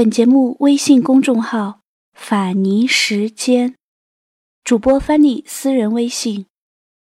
本节目微信公众号“法尼时间”，主播 Fanny 私人微信：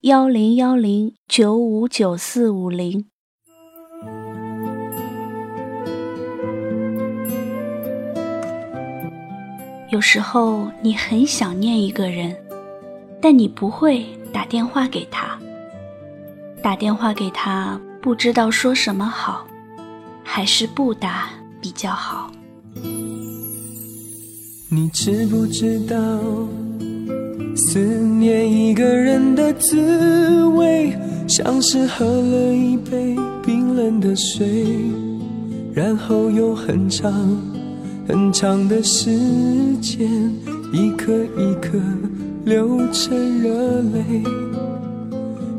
幺零幺零九五九四五零。有时候你很想念一个人，但你不会打电话给他。打电话给他，不知道说什么好，还是不打比较好。你知不知道，思念一个人的滋味，像是喝了一杯冰冷的水，然后用很长很长的时间，一颗一颗流成热泪。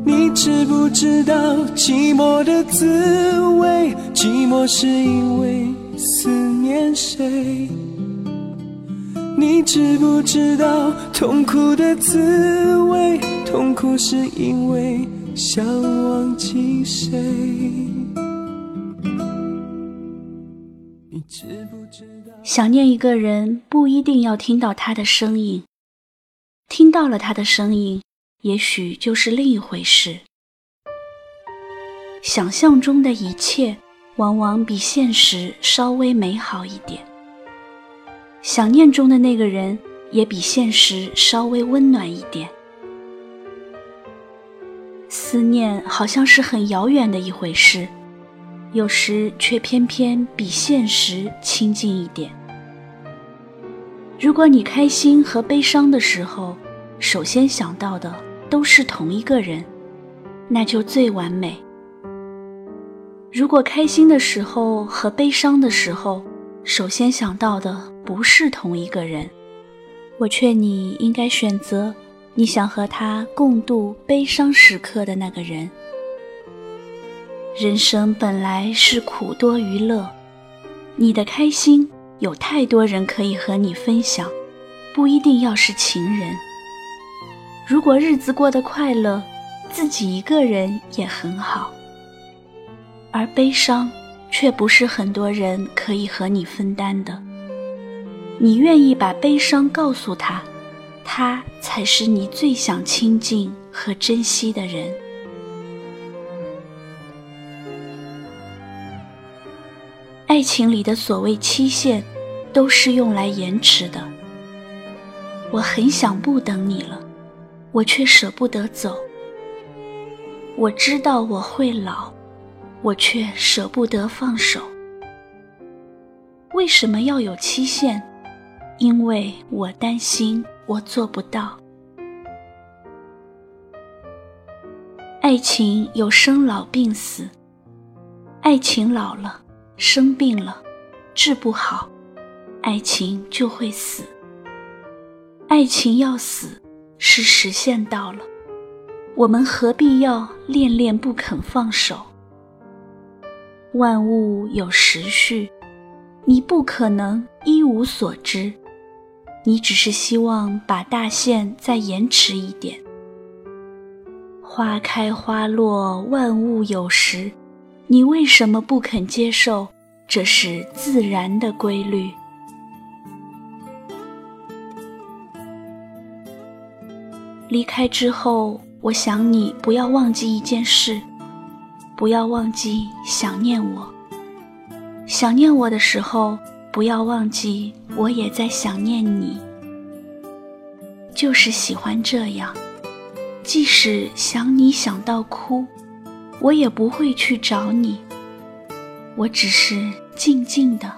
你知不知道寂寞的滋味？寂寞是因为思念谁？你知不知道痛苦的滋味？痛苦是因为想忘记谁？你知不知道？想念一个人不一定要听到他的声音，听到了他的声音，也许就是另一回事。想象中的一切，往往比现实稍微美好一点。想念中的那个人，也比现实稍微温暖一点。思念好像是很遥远的一回事，有时却偏偏比现实亲近一点。如果你开心和悲伤的时候，首先想到的都是同一个人，那就最完美。如果开心的时候和悲伤的时候，首先想到的不是同一个人，我劝你应该选择你想和他共度悲伤时刻的那个人。人生本来是苦多于乐，你的开心有太多人可以和你分享，不一定要是情人。如果日子过得快乐，自己一个人也很好。而悲伤。却不是很多人可以和你分担的。你愿意把悲伤告诉他，他才是你最想亲近和珍惜的人。爱情里的所谓期限，都是用来延迟的。我很想不等你了，我却舍不得走。我知道我会老。我却舍不得放手。为什么要有期限？因为我担心我做不到。爱情有生老病死，爱情老了，生病了，治不好，爱情就会死。爱情要死，是时限到了，我们何必要恋恋不肯放手？万物有时序，你不可能一无所知，你只是希望把大限再延迟一点。花开花落，万物有时，你为什么不肯接受？这是自然的规律。离开之后，我想你不要忘记一件事。不要忘记想念我。想念我的时候，不要忘记我也在想念你。就是喜欢这样，即使想你想到哭，我也不会去找你。我只是静静的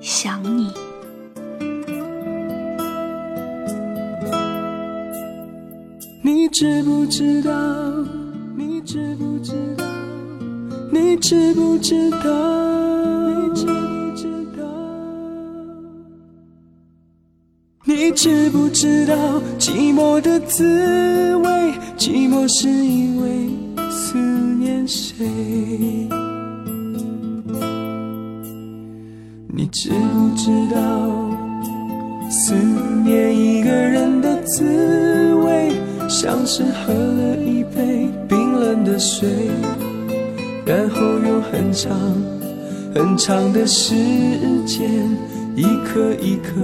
想你。你知不知道？你知不知道你知不知道？你知不知道？你知不知道寂寞的滋味？寂寞是因为思念谁？你知不知道思念一个人的滋味，像是喝了一杯冰冷的水？然后用很长很长的时间，一颗一颗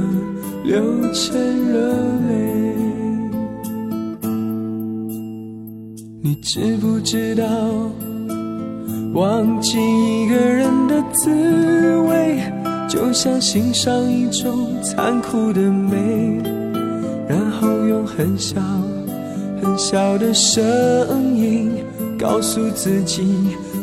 流成热泪。你知不知道，忘记一个人的滋味，就像欣赏一种残酷的美，然后用很小很小的声音告诉自己